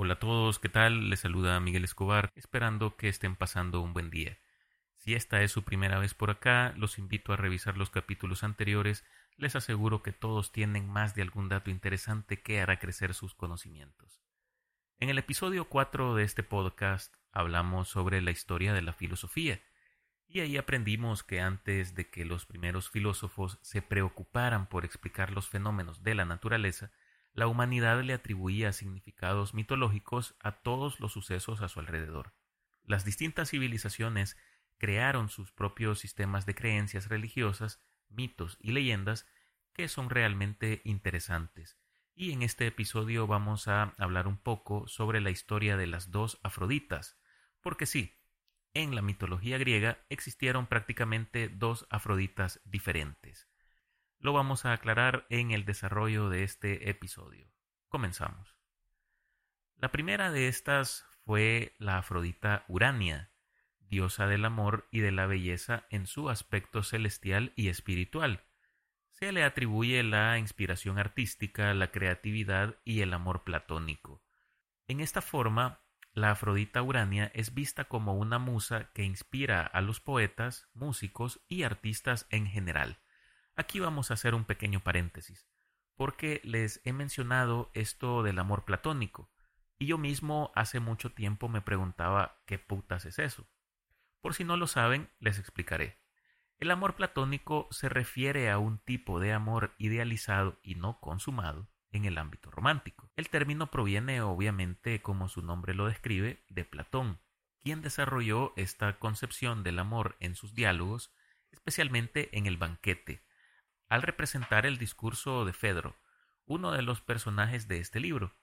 Hola a todos, ¿qué tal? Les saluda Miguel Escobar, esperando que estén pasando un buen día. Si esta es su primera vez por acá, los invito a revisar los capítulos anteriores, les aseguro que todos tienen más de algún dato interesante que hará crecer sus conocimientos. En el episodio 4 de este podcast hablamos sobre la historia de la filosofía, y ahí aprendimos que antes de que los primeros filósofos se preocuparan por explicar los fenómenos de la naturaleza, la humanidad le atribuía significados mitológicos a todos los sucesos a su alrededor. Las distintas civilizaciones crearon sus propios sistemas de creencias religiosas, mitos y leyendas que son realmente interesantes. Y en este episodio vamos a hablar un poco sobre la historia de las dos Afroditas, porque sí, en la mitología griega existieron prácticamente dos Afroditas diferentes. Lo vamos a aclarar en el desarrollo de este episodio. Comenzamos. La primera de estas fue la Afrodita Urania, diosa del amor y de la belleza en su aspecto celestial y espiritual. Se le atribuye la inspiración artística, la creatividad y el amor platónico. En esta forma, la Afrodita Urania es vista como una musa que inspira a los poetas, músicos y artistas en general. Aquí vamos a hacer un pequeño paréntesis, porque les he mencionado esto del amor platónico, y yo mismo hace mucho tiempo me preguntaba qué putas es eso. Por si no lo saben, les explicaré. El amor platónico se refiere a un tipo de amor idealizado y no consumado, en el ámbito romántico. El término proviene obviamente, como su nombre lo describe, de Platón, quien desarrolló esta concepción del amor en sus diálogos, especialmente en el banquete, al representar el discurso de Fedro, uno de los personajes de este libro.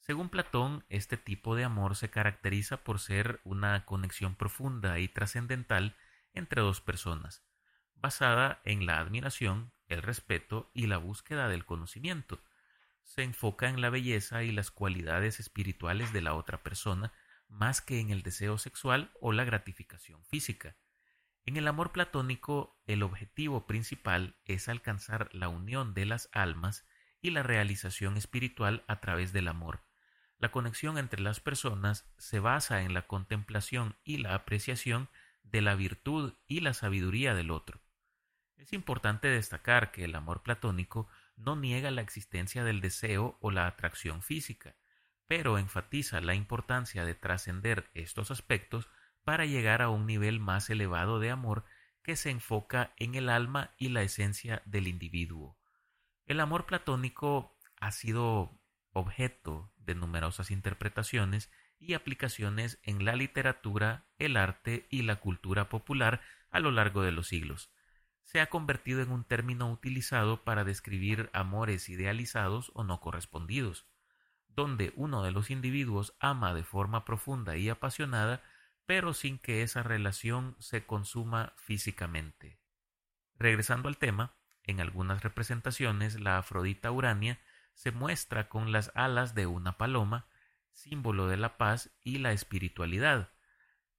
Según Platón, este tipo de amor se caracteriza por ser una conexión profunda y trascendental entre dos personas, basada en la admiración, el respeto y la búsqueda del conocimiento, se enfoca en la belleza y las cualidades espirituales de la otra persona más que en el deseo sexual o la gratificación física. En el amor platónico, el objetivo principal es alcanzar la unión de las almas y la realización espiritual a través del amor. La conexión entre las personas se basa en la contemplación y la apreciación de la virtud y la sabiduría del otro. Es importante destacar que el amor platónico no niega la existencia del deseo o la atracción física, pero enfatiza la importancia de trascender estos aspectos para llegar a un nivel más elevado de amor que se enfoca en el alma y la esencia del individuo. El amor platónico ha sido objeto de numerosas interpretaciones y aplicaciones en la literatura, el arte y la cultura popular a lo largo de los siglos se ha convertido en un término utilizado para describir amores idealizados o no correspondidos, donde uno de los individuos ama de forma profunda y apasionada, pero sin que esa relación se consuma físicamente. Regresando al tema, en algunas representaciones la Afrodita Urania se muestra con las alas de una paloma, símbolo de la paz y la espiritualidad.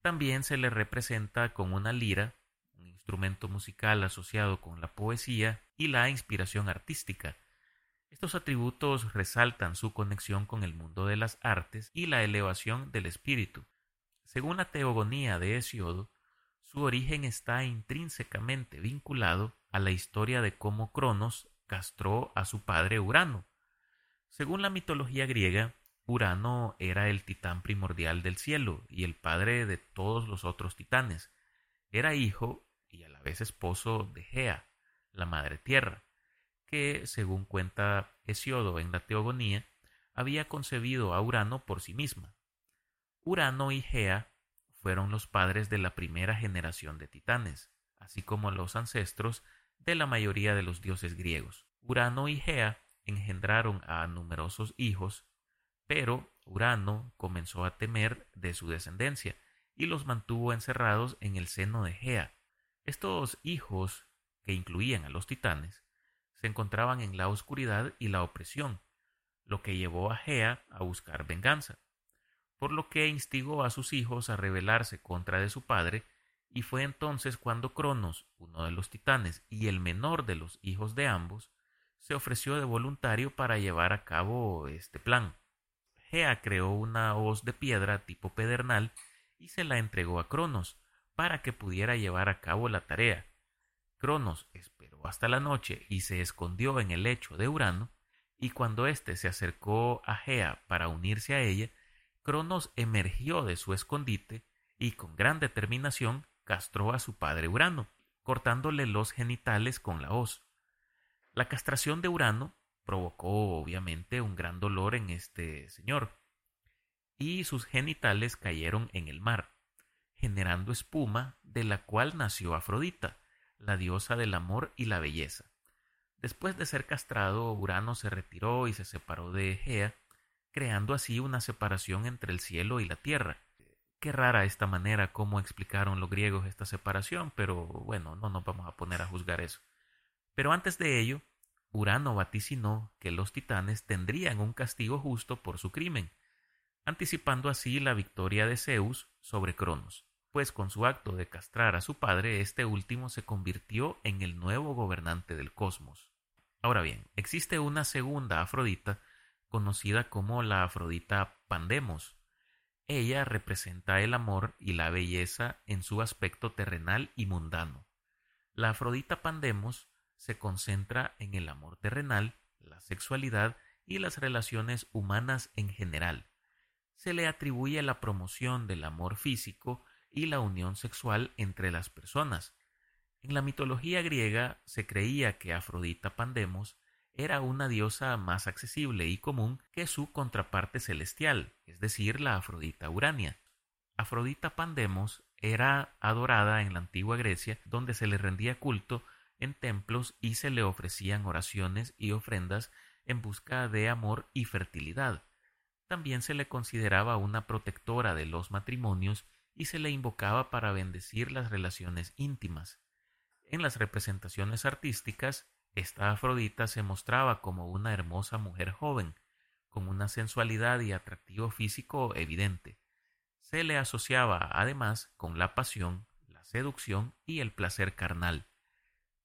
También se le representa con una lira, instrumento musical asociado con la poesía y la inspiración artística. Estos atributos resaltan su conexión con el mundo de las artes y la elevación del espíritu. Según la teogonía de Hesiodo, su origen está intrínsecamente vinculado a la historia de cómo Cronos castró a su padre Urano. Según la mitología griega, Urano era el titán primordial del cielo y el padre de todos los otros titanes. Era hijo y a la vez esposo de Gea, la madre tierra, que, según cuenta Hesiodo en la Teogonía, había concebido a Urano por sí misma. Urano y Gea fueron los padres de la primera generación de titanes, así como los ancestros de la mayoría de los dioses griegos. Urano y Gea engendraron a numerosos hijos, pero Urano comenzó a temer de su descendencia y los mantuvo encerrados en el seno de Gea, estos hijos, que incluían a los titanes, se encontraban en la oscuridad y la opresión, lo que llevó a Gea a buscar venganza, por lo que instigó a sus hijos a rebelarse contra de su padre, y fue entonces cuando Cronos, uno de los titanes y el menor de los hijos de ambos, se ofreció de voluntario para llevar a cabo este plan. Gea creó una hoz de piedra tipo pedernal y se la entregó a Cronos para que pudiera llevar a cabo la tarea. Cronos esperó hasta la noche y se escondió en el lecho de Urano, y cuando éste se acercó a Gea para unirse a ella, Cronos emergió de su escondite y con gran determinación castró a su padre Urano, cortándole los genitales con la hoz. La castración de Urano provocó obviamente un gran dolor en este señor, y sus genitales cayeron en el mar, generando espuma de la cual nació Afrodita, la diosa del amor y la belleza. Después de ser castrado, Urano se retiró y se separó de Egea, creando así una separación entre el cielo y la tierra. Qué rara esta manera como explicaron los griegos esta separación, pero bueno, no nos vamos a poner a juzgar eso. Pero antes de ello, Urano vaticinó que los titanes tendrían un castigo justo por su crimen, anticipando así la victoria de Zeus sobre Cronos, pues con su acto de castrar a su padre, este último se convirtió en el nuevo gobernante del cosmos. Ahora bien, existe una segunda Afrodita, conocida como la Afrodita Pandemos. Ella representa el amor y la belleza en su aspecto terrenal y mundano. La Afrodita Pandemos se concentra en el amor terrenal, la sexualidad y las relaciones humanas en general. Se le atribuye la promoción del amor físico y la unión sexual entre las personas. En la mitología griega se creía que Afrodita Pandemos era una diosa más accesible y común que su contraparte celestial, es decir, la Afrodita Urania. Afrodita Pandemos era adorada en la antigua Grecia, donde se le rendía culto en templos y se le ofrecían oraciones y ofrendas en busca de amor y fertilidad. También se le consideraba una protectora de los matrimonios y se le invocaba para bendecir las relaciones íntimas. En las representaciones artísticas, esta Afrodita se mostraba como una hermosa mujer joven, con una sensualidad y atractivo físico evidente. Se le asociaba además con la pasión, la seducción y el placer carnal.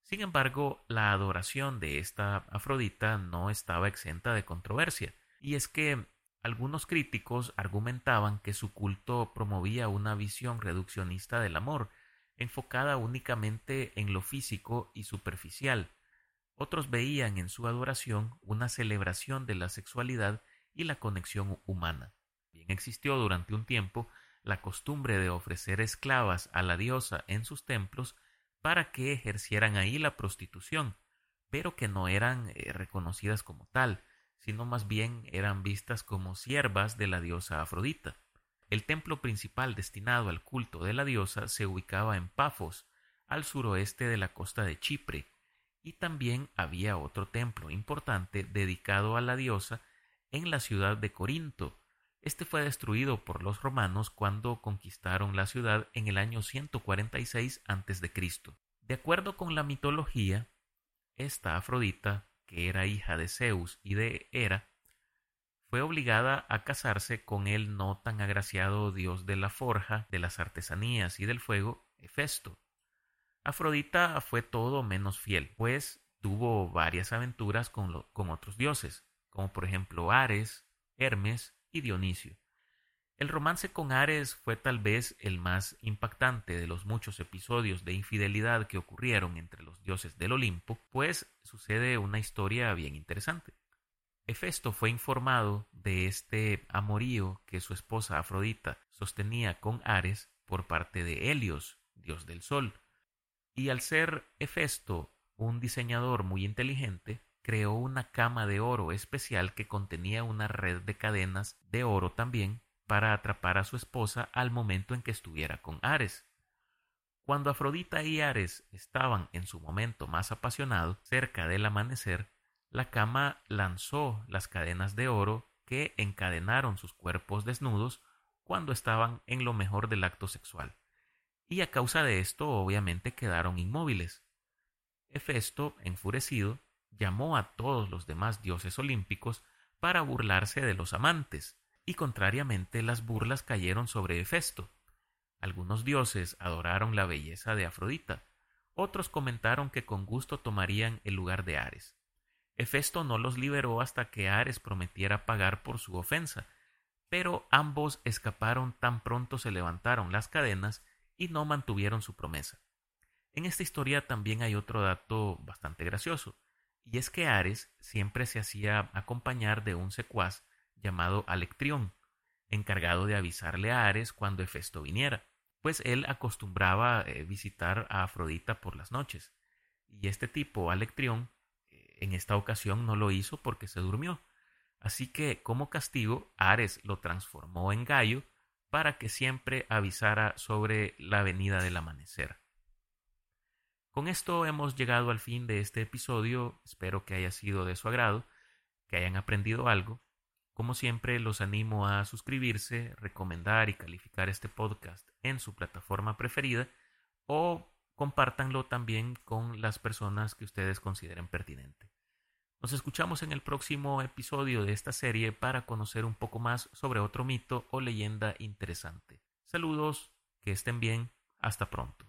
Sin embargo, la adoración de esta Afrodita no estaba exenta de controversia, y es que algunos críticos argumentaban que su culto promovía una visión reduccionista del amor, enfocada únicamente en lo físico y superficial. Otros veían en su adoración una celebración de la sexualidad y la conexión humana. Bien existió durante un tiempo la costumbre de ofrecer esclavas a la diosa en sus templos para que ejercieran ahí la prostitución, pero que no eran eh, reconocidas como tal, sino más bien eran vistas como siervas de la diosa Afrodita. El templo principal destinado al culto de la diosa se ubicaba en Pafos, al suroeste de la costa de Chipre, y también había otro templo importante dedicado a la diosa en la ciudad de Corinto, este fue destruido por los romanos cuando conquistaron la ciudad en el año 146 a.C. De acuerdo con la mitología, esta Afrodita, que era hija de Zeus y de Hera, fue obligada a casarse con el no tan agraciado dios de la forja, de las artesanías y del fuego, Hefesto. Afrodita fue todo menos fiel, pues tuvo varias aventuras con, otros dioses, como por ejemplo Ares, Hermes Dionisio. El romance con Ares fue tal vez el más impactante de los muchos episodios de infidelidad que ocurrieron entre los dioses del Olimpo, pues sucede una historia bien interesante. Hefesto fue informado de este amorío que su esposa Afrodita sostenía con Ares por parte de Helios, dios del sol, y al ser Hefesto un diseñador muy inteligente, creó una cama de oro especial que contenía una red de cadenas de oro también para atrapar a su esposa al momento en que estuviera con Ares. Cuando Afrodita y Ares estaban en su momento más apasionado, cerca del amanecer, la cama lanzó las cadenas de oro que encadenaron sus cuerpos desnudos cuando estaban en lo mejor del acto sexual. Y a causa de esto obviamente quedaron inmóviles. Hefesto, enfurecido, llamó a todos los demás dioses olímpicos para burlarse de los amantes, y contrariamente las burlas cayeron sobre Hefesto. Algunos dioses adoraron la belleza de Afrodita, otros comentaron que con gusto tomarían el lugar de Ares. Hefesto no los liberó hasta que Ares prometiera pagar por su ofensa, pero ambos escaparon tan pronto se levantaron las cadenas y no mantuvieron su promesa. En esta historia también hay otro dato bastante gracioso, y es que Ares siempre se hacía acompañar de un secuaz llamado Alectrión, encargado de avisarle a Ares cuando Hefesto viniera, pues él acostumbraba eh, visitar a Afrodita por las noches, y este tipo, Alectrión, eh, en esta ocasión no lo hizo porque se durmió, así que como castigo Ares lo transformó en gallo para que siempre avisara sobre la venida del amanecer. Con esto hemos llegado al fin de este episodio, espero que haya sido de su agrado, que hayan aprendido algo. Como siempre, los animo a suscribirse, recomendar y calificar este podcast en su plataforma preferida o compártanlo también con las personas que ustedes consideren pertinente. Nos escuchamos en el próximo episodio de esta serie para conocer un poco más sobre otro mito o leyenda interesante. Saludos, que estén bien, hasta pronto.